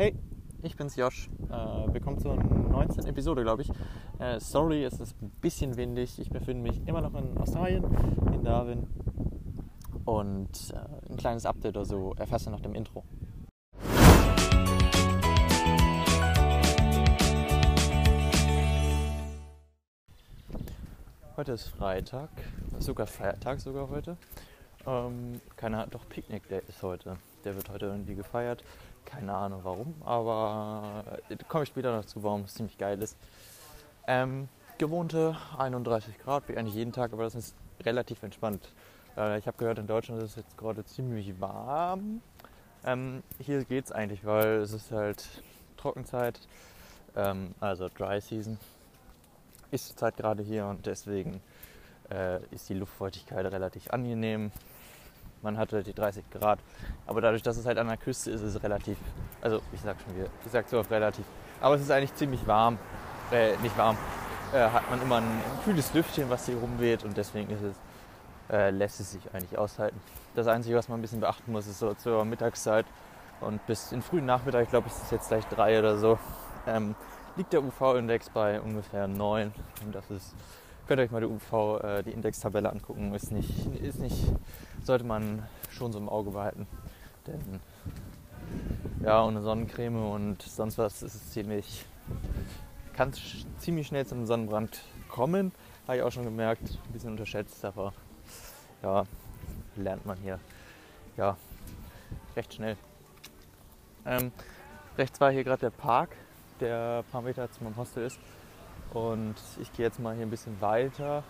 Hey, ich bin's Josh. Äh, willkommen zur 19. Episode, glaube ich. Äh, sorry, es ist ein bisschen windig. Ich befinde mich immer noch in Australien, in Darwin. Und äh, ein kleines Update oder so erfasst ihr nach dem Intro. Heute ist Freitag, sogar Feiertag sogar heute. Ähm, keine Ahnung, doch Picknick Day ist heute. Der wird heute irgendwie gefeiert. Keine Ahnung warum, aber äh, komme ich später dazu, warum es ziemlich geil ist. Ähm, gewohnte 31 Grad, wie eigentlich jeden Tag, aber das ist relativ entspannt. Äh, ich habe gehört, in Deutschland ist es jetzt gerade ziemlich warm. Ähm, hier geht es eigentlich, weil es ist halt Trockenzeit, ähm, also Dry Season ist zurzeit gerade hier und deswegen äh, ist die Luftfeuchtigkeit relativ angenehm. Man hatte die 30 Grad, aber dadurch, dass es halt an der Küste ist, ist es relativ, also ich sag schon wieder, ich sag so oft relativ, aber es ist eigentlich ziemlich warm, äh, nicht warm, äh, hat man immer ein kühles Lüftchen, was hier rumweht und deswegen ist es, äh, lässt es sich eigentlich aushalten. Das Einzige, was man ein bisschen beachten muss, ist so zur Mittagszeit und bis in frühen Nachmittag, ich glaube, es ist jetzt gleich drei oder so, ähm, liegt der UV-Index bei ungefähr 9 und das ist Könnt ihr euch mal die UV, äh, die Indextabelle angucken. Ist nicht, ist nicht, sollte man schon so im Auge behalten. Denn ja, ohne Sonnencreme und sonst was ist es ziemlich, kann ziemlich schnell zum Sonnenbrand kommen. Habe ich auch schon gemerkt, ein bisschen unterschätzt, aber ja, lernt man hier ja recht schnell. Ähm, rechts war hier gerade der Park, der ein paar Meter zu meinem Hostel ist. Und ich gehe jetzt mal hier ein bisschen weiter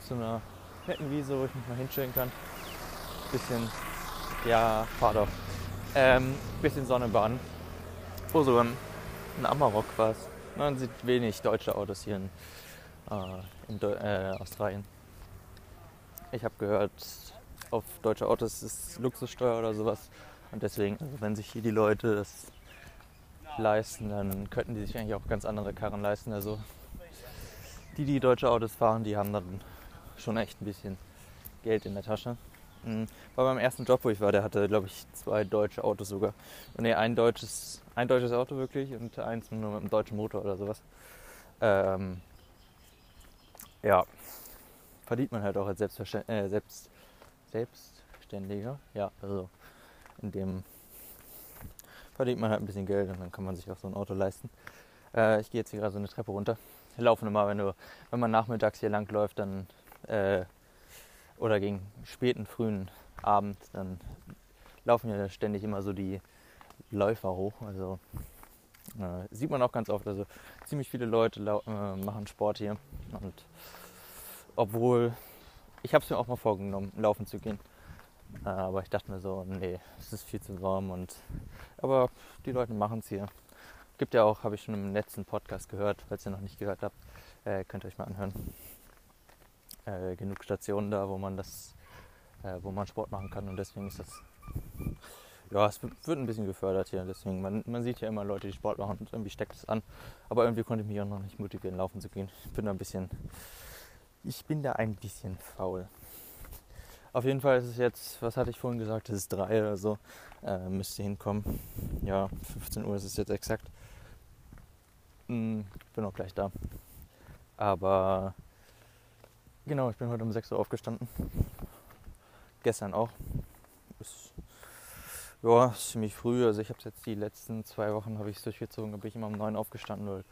zu einer netten Wiese, wo ich mich mal hinstellen kann. Bisschen, ja, fahr doch. Ähm, bisschen Sonne baden. Oh, sogar ein, ein Amarok war. Man sieht wenig deutsche Autos hier in, äh, in äh, Australien. Ich habe gehört, auf deutsche Autos ist Luxussteuer oder sowas. Und deswegen, also wenn sich hier die Leute das leisten, dann könnten die sich eigentlich auch ganz andere Karren leisten. Also die, die deutsche Autos fahren, die haben dann schon echt ein bisschen Geld in der Tasche. Mhm. Bei meinem ersten Job, wo ich war, der hatte, glaube ich, zwei deutsche Autos sogar. Ne, ein deutsches, ein deutsches Auto wirklich und eins nur mit einem deutschen Motor oder sowas. Ähm, ja, verdient man halt auch als äh, Selbst Selbstständiger. Ja, also in dem verdient man halt ein bisschen Geld und dann kann man sich auch so ein Auto leisten. Äh, ich gehe jetzt hier gerade so eine Treppe runter. Laufen immer, wenn, du, wenn man nachmittags hier lang läuft, dann äh, oder gegen späten, frühen Abend, dann laufen ja ständig immer so die Läufer hoch. Also äh, sieht man auch ganz oft. Also ziemlich viele Leute äh, machen Sport hier. Und obwohl ich habe es mir auch mal vorgenommen, laufen zu gehen. Äh, aber ich dachte mir so, nee, es ist viel zu warm und aber die Leute machen es hier. Gibt ja auch, habe ich schon im letzten Podcast gehört, falls ihr noch nicht gehört habt, äh, könnt ihr euch mal anhören. Äh, genug Stationen da, wo man das, äh, wo man Sport machen kann und deswegen ist das, ja, es wird ein bisschen gefördert hier. Deswegen, man, man sieht ja immer Leute, die Sport machen und irgendwie steckt es an. Aber irgendwie konnte ich mich auch noch nicht motivieren, laufen zu gehen. Ich bin da ein bisschen, ich bin da ein bisschen faul. Auf jeden Fall ist es jetzt, was hatte ich vorhin gesagt, es ist drei oder so. Äh, müsste hinkommen. Ja, 15 Uhr ist es jetzt exakt. Hm, bin auch gleich da. Aber genau, ich bin heute um 6 Uhr aufgestanden. Gestern auch. Ist, ja, ziemlich früh. Also ich habe jetzt die letzten zwei Wochen habe ich es durchgezogen, da bin ich immer um 9 aufgestanden, weil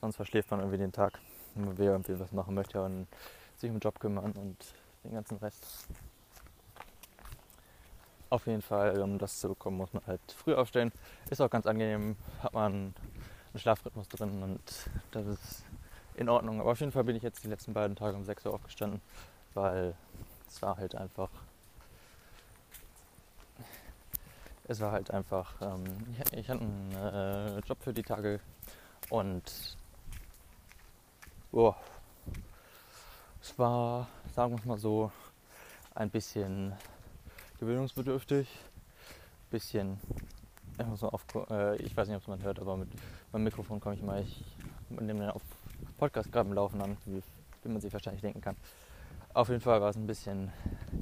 sonst verschläft man irgendwie den Tag. Wenn man irgendwie was machen möchte und sich um den Job kümmern und den ganzen Rest. Auf jeden Fall, um das zu bekommen, muss man halt früh aufstehen. Ist auch ganz angenehm, hat man einen Schlafrhythmus drin und das ist in Ordnung. Aber auf jeden Fall bin ich jetzt die letzten beiden Tage um 6 Uhr aufgestanden, weil es war halt einfach. Es war halt einfach. Ähm, ich, hatte einen äh, Job für die Tage und. Boah, es war, sagen wir es mal so, ein bisschen gewöhnungsbedürftig. Bisschen, ich, muss mal auf, äh, ich weiß nicht, ob es man hört, aber mit meinem Mikrofon komme ich mal, ich nehme den auf Podcast gerade im Laufen an, wie, wie, man sich wahrscheinlich denken kann. Auf jeden Fall war es ein bisschen,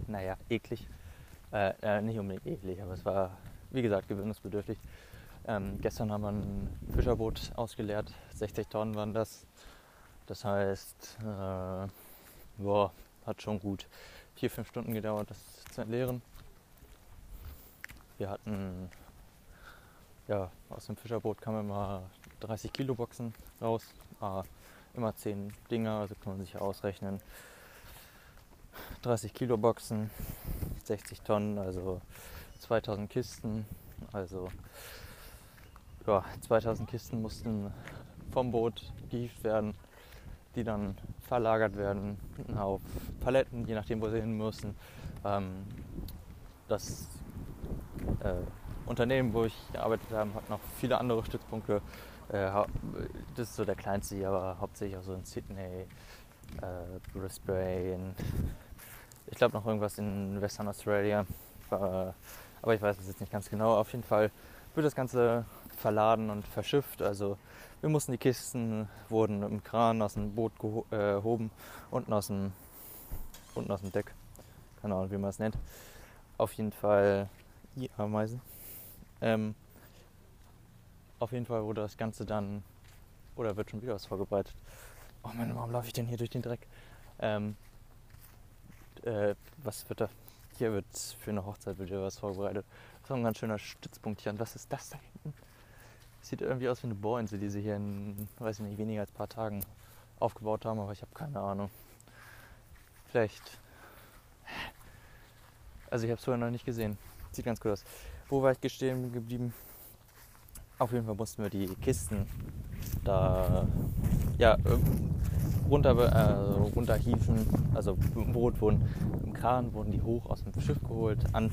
naja, eklig. Äh, äh, nicht unbedingt eklig, aber es war, wie gesagt, gewöhnungsbedürftig. Ähm, gestern haben wir ein Fischerboot ausgeleert, 60 Tonnen waren das. Das heißt, äh, boah, hat schon gut vier, fünf Stunden gedauert, das zu entleeren. Wir hatten, ja, aus dem Fischerboot kamen immer 30 Kilo Boxen raus, ah, immer 10 Dinger, also kann man sich ausrechnen. 30 Kilo Boxen, 60 Tonnen, also 2000 Kisten, also ja, 2000 Kisten mussten vom Boot gehievt werden, die dann verlagert werden auf Paletten, je nachdem, wo sie hin müssen. Ähm, das äh, Unternehmen, wo ich gearbeitet habe, hat noch viele andere Stützpunkte. Äh, das ist so der kleinste hier, aber hauptsächlich auch so in Sydney, äh, Brisbane, ich glaube noch irgendwas in Western Australia. aber ich weiß es jetzt nicht ganz genau. Auf jeden Fall wird das Ganze verladen und verschifft. Also wir mussten die Kisten, wurden im Kran aus dem Boot äh, gehoben, unten aus dem, unten aus dem Deck. Keine Ahnung, wie man es nennt. Auf jeden Fall die Ameisen. Ähm, auf jeden Fall wurde das Ganze dann, oder wird schon wieder was vorbereitet. Oh Mann, warum laufe ich denn hier durch den Dreck? Ähm, äh, was wird da? Hier wird für eine Hochzeit wieder was vorbereitet. Das ist ein ganz schöner Stützpunkt hier. Und was ist das da hinten? Sieht irgendwie aus wie eine Bohrinsel, die sie hier in, weiß ich nicht, weniger als ein paar Tagen aufgebaut haben, aber ich habe keine Ahnung. Vielleicht. Also ich habe es vorher noch nicht gesehen. Sieht ganz gut aus. Wo war ich gestehen geblieben? Auf jeden Fall mussten wir die Kisten da ja, runter, äh, runterhieven. Also im Boot wurden, im Kran wurden die hoch aus dem Schiff geholt, an,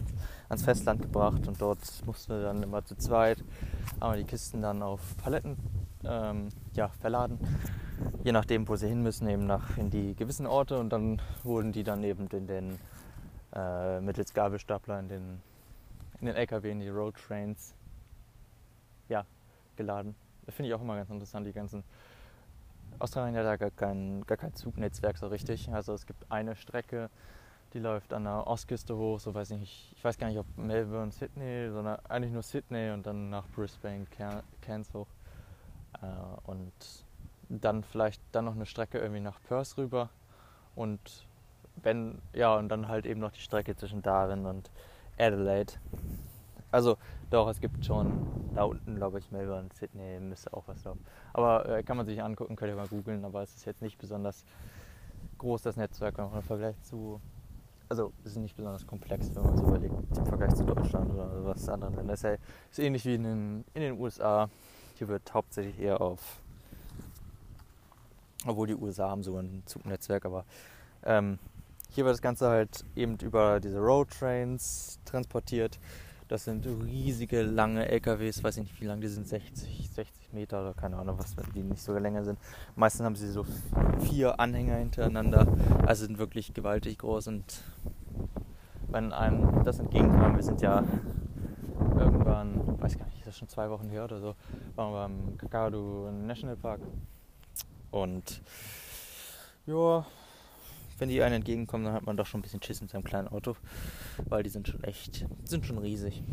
ans Festland gebracht und dort mussten wir dann immer zu zweit haben die Kisten dann auf Paletten ähm, ja, verladen. Je nachdem, wo sie hin müssen, eben nach in die gewissen Orte und dann wurden die dann eben in den äh, mittels Gabelstapler in den, in den LKW, in die Road Trains ja, geladen. Das finde ich auch immer ganz interessant, die ganzen Australien hat da gar kein, gar kein Zugnetzwerk so richtig. Also es gibt eine Strecke, die läuft an der Ostküste hoch, so weiß ich nicht, ich weiß gar nicht, ob Melbourne, Sydney, sondern eigentlich nur Sydney und dann nach Brisbane, Cairns hoch. Äh, und dann vielleicht dann noch eine Strecke irgendwie nach Perth rüber und wenn, ja, und dann halt eben noch die Strecke zwischen Darwin und Adelaide. Also doch, es gibt schon da unten, glaube ich, Melbourne, Sydney, müsste auch was drauf. Aber äh, kann man sich angucken, könnt ihr mal googeln, aber es ist jetzt nicht besonders groß, das Netzwerk, wenn man im Vergleich zu also ist nicht besonders komplex, wenn man es überlegt, im Vergleich zu Deutschland oder was anderen Ländern. Es ist ähnlich wie in den, in den USA. Hier wird hauptsächlich eher auf, obwohl die USA haben sogar ein Zugnetzwerk, aber ähm, hier wird das Ganze halt eben über diese Road Trains transportiert. Das sind riesige, lange LKWs, weiß ich nicht wie lang die sind, 60, 60 Meter oder keine Ahnung, was die nicht sogar länger sind. Meistens haben sie so vier Anhänger hintereinander, also sind wirklich gewaltig groß und wenn einem das entgegenkam, wir sind ja irgendwann, weiß gar nicht, ist das schon zwei Wochen her oder so, waren wir beim Kakadu National Park und ja, wenn die einen entgegenkommen, dann hat man doch schon ein bisschen Schiss mit seinem kleinen Auto, weil die sind schon echt, sind schon riesig.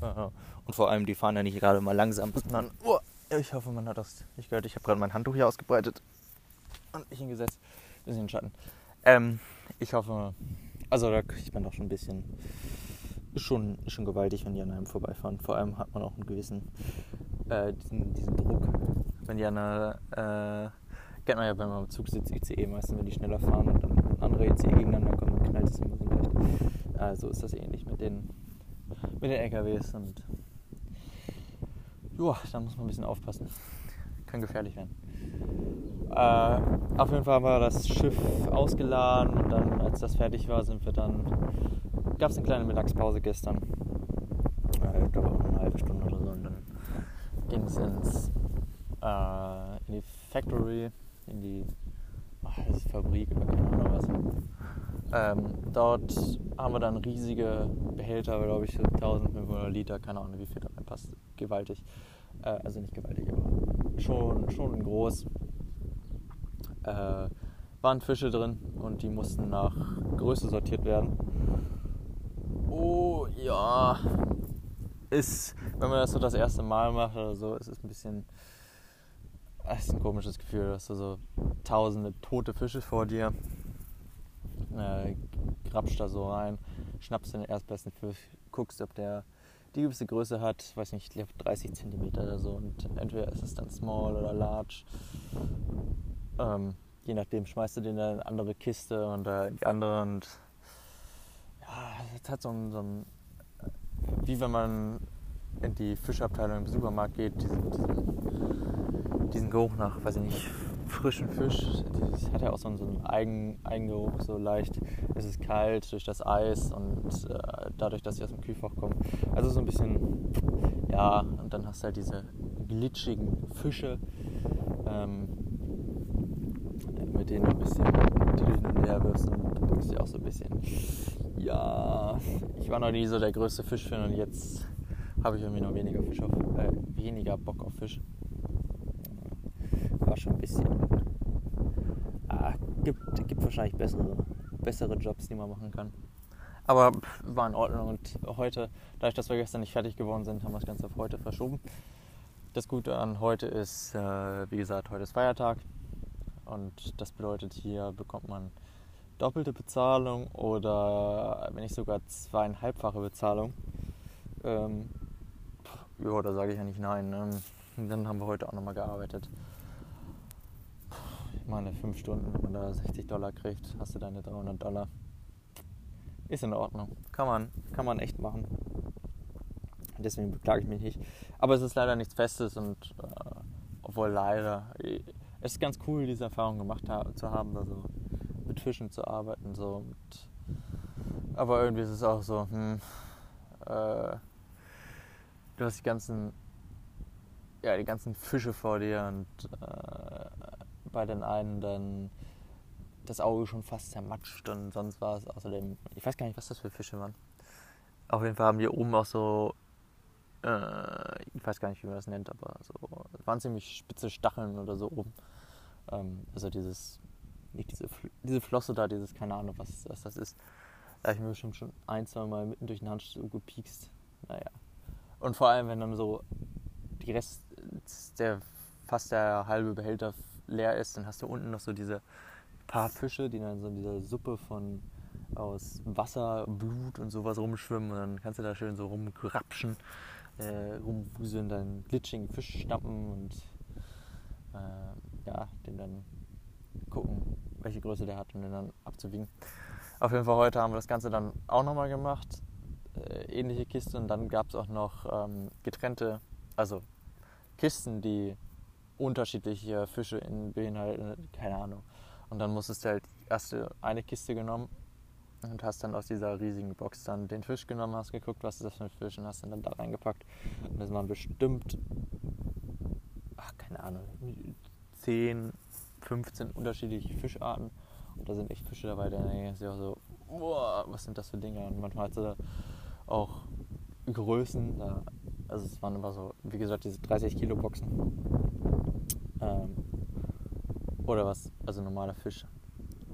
Äh, und vor allem, die fahren ja nicht gerade mal langsam, sondern, oh, ich hoffe, man hat das nicht gehört. Ich habe gerade mein Handtuch hier ausgebreitet und mich hingesetzt. Ein bisschen Schatten. Ähm, ich hoffe, also da kriegt man doch schon ein bisschen, schon, schon gewaltig, wenn die an einem vorbeifahren. Vor allem hat man auch einen gewissen, äh, diesen, diesen Druck. Wenn die an einer, äh, Kennt man ja, wenn man im Zug sitzt, ICE meistens, wenn die schneller fahren und dann andere ICE gegeneinander kommen, dann knallt es immer so leicht. Also ist das ähnlich mit den, mit den LKWs und ja, da muss man ein bisschen aufpassen. Kann gefährlich werden. Äh, auf jeden Fall wir das Schiff ausgeladen und dann, als das fertig war, sind wir dann. Gab es eine kleine Mittagspause gestern. Äh, ich glaube eine halbe Stunde oder so. Und dann ging es ins äh, in die Factory in die ach, das Fabrik oder keine Ahnung was. Ähm, dort haben wir dann riesige Behälter, glaube ich, 1500 Liter, keine Ahnung, wie viel da reinpasst. Gewaltig. Äh, also nicht gewaltig, aber schon, schon groß. Äh, waren Fische drin und die mussten nach Größe sortiert werden. Oh ja, ist, wenn man das so das erste Mal macht oder so, ist es ein bisschen. Es ist ein komisches Gefühl, dass du so tausende tote Fische vor dir äh, grapscht da so rein, schnappst den erstbesten Fisch, guckst, ob der die gewisse Größe hat, weiß nicht, ich glaube 30 cm oder so und entweder ist es dann small oder large. Ähm, je nachdem schmeißt du den in eine andere Kiste und äh, die andere und ja, es hat so ein, so ein, wie wenn man in die Fischabteilung im Supermarkt geht, diesen, diesen, diesen Geruch nach, weiß ich nicht, frischen Fisch. Das hat ja auch so einen, so einen Eigen, Eigengeruch, so leicht. Es ist kalt durch das Eis und äh, dadurch, dass sie aus dem Kühlfach kommen. Also so ein bisschen, ja, und dann hast du halt diese glitschigen Fische, ähm, mit denen du ein bisschen die du und her wirst und du denkst dir auch so ein bisschen, ja, ich war noch nie so der größte Fischfan und jetzt habe ich irgendwie noch weniger Fisch auf, äh, weniger Bock auf Fisch. War schon ein bisschen. Ah, gibt, gibt wahrscheinlich bessere, bessere Jobs, die man machen kann. Aber war in Ordnung und heute, dadurch, dass wir gestern nicht fertig geworden sind, haben wir das Ganze auf heute verschoben. Das Gute an heute ist, äh, wie gesagt, heute ist Feiertag und das bedeutet, hier bekommt man doppelte Bezahlung oder wenn nicht sogar zweieinhalbfache Bezahlung. Ähm, ja, da sage ich ja nicht nein. Ähm, dann haben wir heute auch nochmal gearbeitet. Meine, fünf Stunden, wenn man da 60 Dollar kriegt, hast du deine 300 Dollar. Ist in Ordnung. Kann man, kann man echt machen. Deswegen beklage ich mich nicht. Aber es ist leider nichts Festes und äh, obwohl leider. Es ist ganz cool, diese Erfahrung gemacht ha zu haben, also mit Fischen zu arbeiten. So. Und, aber irgendwie ist es auch so, hm, äh, du hast die ganzen, ja, die ganzen Fische vor dir und äh, bei den einen dann das Auge schon fast zermatscht und sonst war es außerdem, ich weiß gar nicht, was das für Fische waren. Auf jeden Fall haben die oben auch so, äh, ich weiß gar nicht, wie man das nennt, aber so, waren ziemlich spitze Stacheln oder so oben. Ähm, also dieses, nicht diese, diese Flosse da, dieses, keine Ahnung, was, was das ist. Da habe ich mir bestimmt schon ein, zwei Mal mitten durch den Handschuh gepiekst. Naja, und vor allem, wenn dann so die Rest, der fast der halbe Behälter leer ist, dann hast du unten noch so diese paar Fische, die dann so in dieser Suppe von aus Wasser, Blut und sowas rumschwimmen und dann kannst du da schön so rumgrapschen, äh, rumwuseln, dann glitschigen Fisch stappen und äh, ja, den dann gucken, welche Größe der hat und den dann abzuwiegen. Auf jeden Fall heute haben wir das Ganze dann auch nochmal gemacht äh, ähnliche Kiste und dann gab es auch noch ähm, getrennte, also Kisten, die unterschiedliche Fische in, beinhalten, keine Ahnung. Und dann musstest du halt erste eine Kiste genommen und hast dann aus dieser riesigen Box dann den Fisch genommen, hast geguckt, was ist das für ein Fisch und hast ihn dann da reingepackt. Und das waren bestimmt, ach, keine Ahnung, 10, 15 unterschiedliche Fischarten. Und da sind echt Fische dabei, da denkst du auch so, boah, was sind das für Dinge? Und manchmal hast du da auch Größen. Da, also es waren immer so, wie gesagt, diese 30 Kilo Boxen. Ähm, oder was, also normaler Fisch.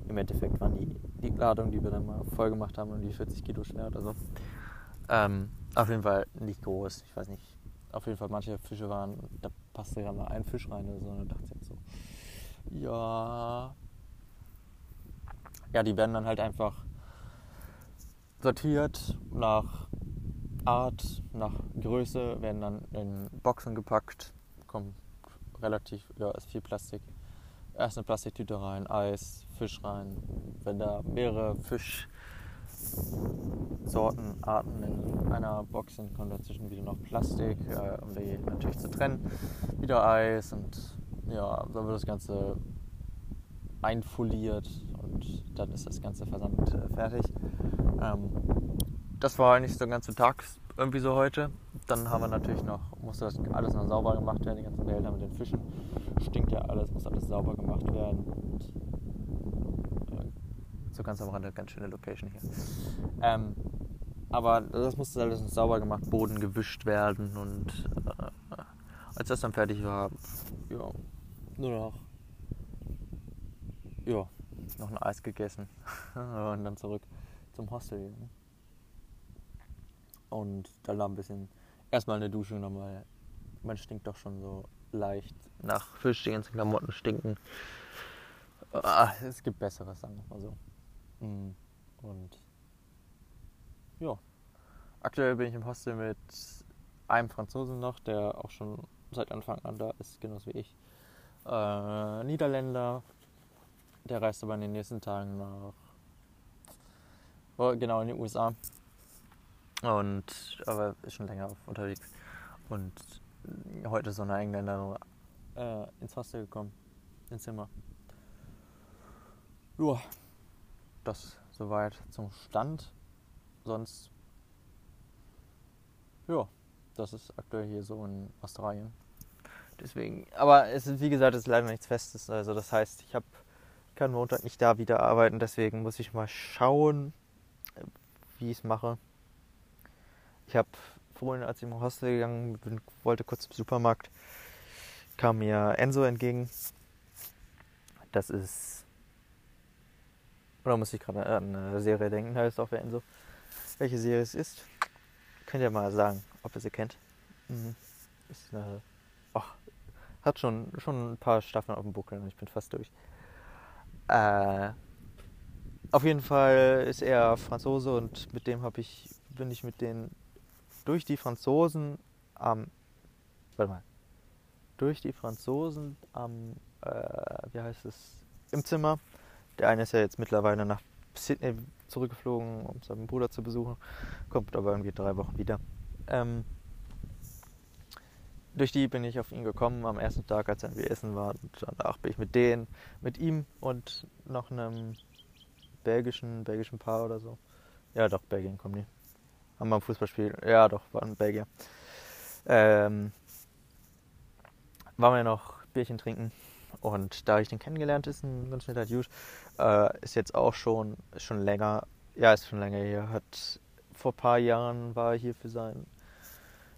Im Endeffekt waren die, die Ladung, die wir dann mal voll gemacht haben, die 40 Kilo schwer oder so. Ähm, auf jeden Fall nicht groß. Ich weiß nicht. Auf jeden Fall manche Fische waren, da passte ja mal ein Fisch rein oder so. Und da dachte ich so, ja. Ja, die werden dann halt einfach sortiert nach Art, nach Größe, werden dann in Boxen gepackt, kommt relativ, ja, ist viel Plastik. Erst eine Plastiktüte rein, Eis, Fisch rein. Wenn da mehrere Fischsorten, Arten in einer Box sind, kommt dazwischen wieder noch Plastik, äh, um die natürlich zu trennen. Wieder Eis und ja, dann wird das Ganze einfoliert und dann ist das Ganze versandt äh, fertig. Ähm, das war eigentlich so den ganzen Tag irgendwie so heute. Dann haben wir natürlich noch, musste das alles noch sauber gemacht werden, die ganzen Behälter mit den Fischen. Stinkt ja alles, muss alles sauber gemacht werden. Und, äh, so ganz am Rande, ganz schöne Location hier. Ähm, aber das musste alles noch sauber gemacht, Boden gewischt werden und äh, als das dann fertig war, ja, nur noch ja, noch ein Eis gegessen und dann zurück zum Hostel. Und dann noch ein bisschen erstmal eine Dusche genommen, weil man stinkt doch schon so leicht nach Fisch, die ganzen Klamotten stinken. Ah, es gibt Besseres, sagen wir mal so. Mm, und ja, aktuell bin ich im Hostel mit einem Franzosen noch, der auch schon seit Anfang an da ist, genauso wie ich. Äh, Niederländer, der reist aber in den nächsten Tagen nach, oh, genau, in die USA. Und, aber ist schon länger unterwegs. Und heute ist so eine Engländerin äh, ins Hostel gekommen, ins Zimmer. Ja, das soweit zum Stand. Sonst, ja, das ist aktuell hier so in Australien. Deswegen, aber es ist, wie gesagt, es ist leider nichts Festes. Also das heißt, ich habe kann Montag nicht da wieder arbeiten, deswegen muss ich mal schauen, wie ich es mache. Ich habe vorhin, als ich im Hostel gegangen bin, wollte kurz zum Supermarkt, kam mir Enzo entgegen. Das ist. Oder muss ich gerade an eine Serie denken, heißt auch für Enzo. Welche Serie es ist, könnt ihr mal sagen, ob ihr sie kennt. Mhm. Ist eine, ach, hat schon, schon ein paar Staffeln auf dem Buckel und ich bin fast durch. Äh, auf jeden Fall ist er Franzose und mit dem habe ich, bin ich mit den durch die Franzosen am, warte mal, durch die Franzosen am, äh, wie heißt es, im Zimmer. Der eine ist ja jetzt mittlerweile nach Sydney zurückgeflogen, um seinen Bruder zu besuchen, kommt aber irgendwie drei Wochen wieder. Ähm, durch die bin ich auf ihn gekommen am ersten Tag, als wir essen waren. Und danach bin ich mit denen, mit ihm und noch einem belgischen, belgischen Paar oder so. Ja, doch, Belgien kommen die. Haben wir ein Fußballspiel. Ja, doch, waren Belgier. Ähm, waren wir noch Bierchen trinken. Und da ich den kennengelernt ist, ein ganz netter Dude, äh, ist jetzt auch schon, schon länger, ja, ist schon länger hier. Hat vor ein paar Jahren war er hier für sein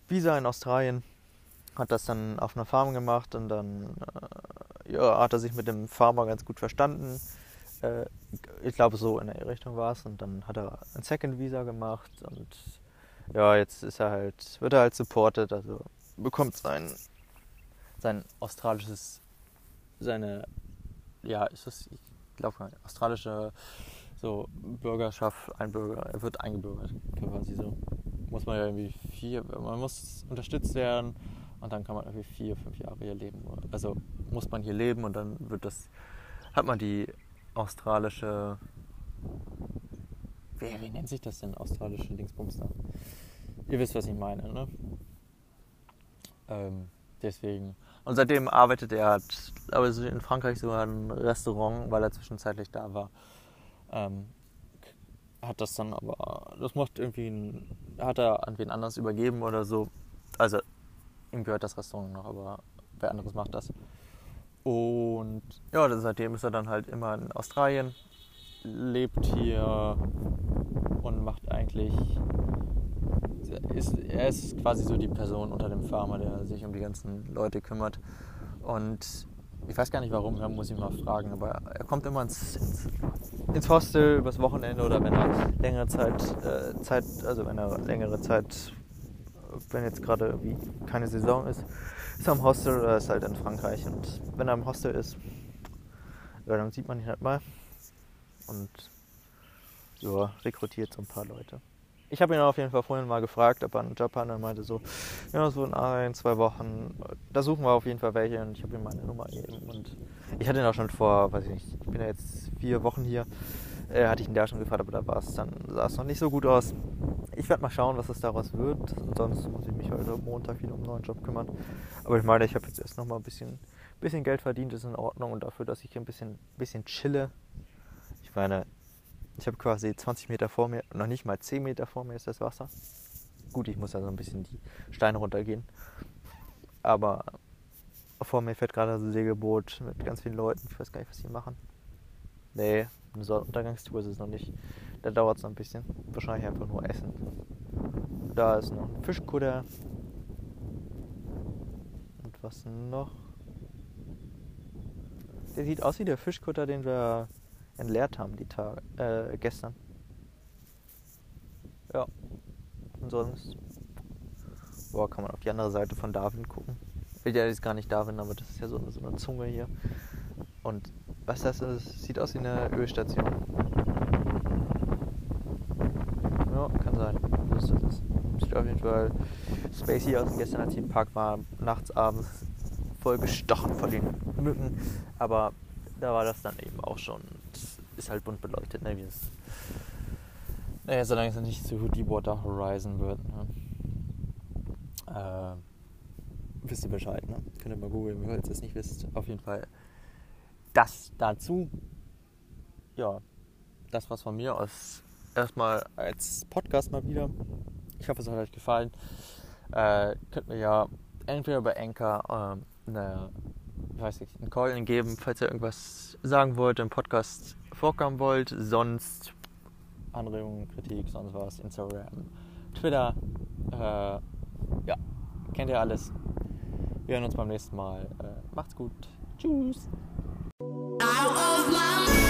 Visa in Australien hat das dann auf einer Farm gemacht und dann äh, ja, hat er sich mit dem Farmer ganz gut verstanden. Äh, ich glaube, so in der Richtung war es. Und dann hat er ein Second Visa gemacht und ja, jetzt ist er halt, wird er halt supported, also bekommt sein, sein australisches, seine, ja, ist das, ich glaube, australische so Bürgerschaft, ein Bürger, er wird eingebürgert, quasi so. Muss man ja irgendwie vier, man muss unterstützt werden und dann kann man irgendwie vier, fünf Jahre hier leben. Also muss man hier leben und dann wird das, hat man die australische, wie, wie nennt sich das denn, australische Dingsbums da? Ihr wisst, was ich meine, ne? Ähm, deswegen. Und seitdem arbeitet er, hat, aber in Frankreich sogar ein Restaurant, weil er zwischenzeitlich da war. Ähm, hat das dann aber, das macht irgendwie, ein, hat er an wen anders übergeben oder so. Also ihm gehört das Restaurant noch, aber wer anderes macht das. Und ja, seitdem ist er dann halt immer in Australien, lebt hier und macht eigentlich. Ist, er ist quasi so die Person unter dem Farmer, der sich um die ganzen Leute kümmert. Und ich weiß gar nicht warum, da muss ich mal fragen, aber er kommt immer ins, ins, ins Hostel übers Wochenende oder wenn er längere Zeit, äh, Zeit, also wenn er längere Zeit wenn jetzt gerade keine Saison ist, ist er im Hostel oder ist halt in Frankreich. Und wenn er im Hostel ist, ja, dann sieht man ihn halt mal. Und ja, rekrutiert so ein paar Leute. Ich habe ihn auf jeden Fall vorhin mal gefragt, ob er einen Job hat. Und er meinte so, ja, so in ein, zwei Wochen, da suchen wir auf jeden Fall welche. Und ich habe ihm meine Nummer gegeben. Und ich hatte ihn auch schon vor, weiß ich nicht, ich bin ja jetzt vier Wochen hier äh, hatte ich ihn da schon gefragt, aber da war es dann, sah es noch nicht so gut aus. Ich werde mal schauen, was es daraus wird. sonst muss ich mich heute Montag wieder um einen neuen Job kümmern. Aber ich meine, ich habe jetzt erst noch mal ein bisschen, bisschen Geld verdient, ist in Ordnung. Und dafür, dass ich ein bisschen, bisschen chille. Ich meine, ich habe quasi 20 Meter vor mir, noch nicht mal 10 Meter vor mir ist das Wasser. Gut, ich muss also ein bisschen die Steine runtergehen. Aber vor mir fährt gerade ein Segelboot mit ganz vielen Leuten. Ich weiß gar nicht, was die machen. Nee, eine Sonnenuntergangstour ist es noch nicht. Da dauert es noch ein bisschen. Wahrscheinlich einfach nur Essen. Da ist noch ein Fischkutter. Und was noch? Der sieht aus wie der Fischkutter, den wir entleert haben die Tage, äh, gestern. Ja. Und sonst Boah, kann man auf die andere Seite von Darwin gucken. Der ist gar nicht Darwin, aber das ist ja so so eine Zunge hier. Und was das ist, sieht aus wie eine Ölstation. Ja, kann sein. Das ist, das Sieht auf jeden Fall spacey aus. Gestern, als ich im Park war, nachts, abends, voll gestochen von den Mücken. Aber da war das dann eben auch schon. Ist halt bunt beleuchtet, ne? Wie es, naja, solange es nicht zu Deepwater Horizon wird. Ne? Äh, wisst ihr Bescheid, ne? Könnt ihr mal googeln, falls ihr es nicht wisst. Auf jeden Fall das dazu. Ja, das war's von mir aus. Erstmal als Podcast mal wieder. Ich hoffe, es hat euch gefallen. Äh, könnt mir ja entweder bei Anchor ähm, eine, weiß ich, einen Call geben, falls ihr irgendwas sagen wollt, im Podcast vorkommen wollt. Sonst Anregungen, Kritik, sonst was, Instagram, Twitter. Äh, ja, kennt ihr alles. Wir hören uns beim nächsten Mal. Äh, macht's gut. Tschüss. Out of my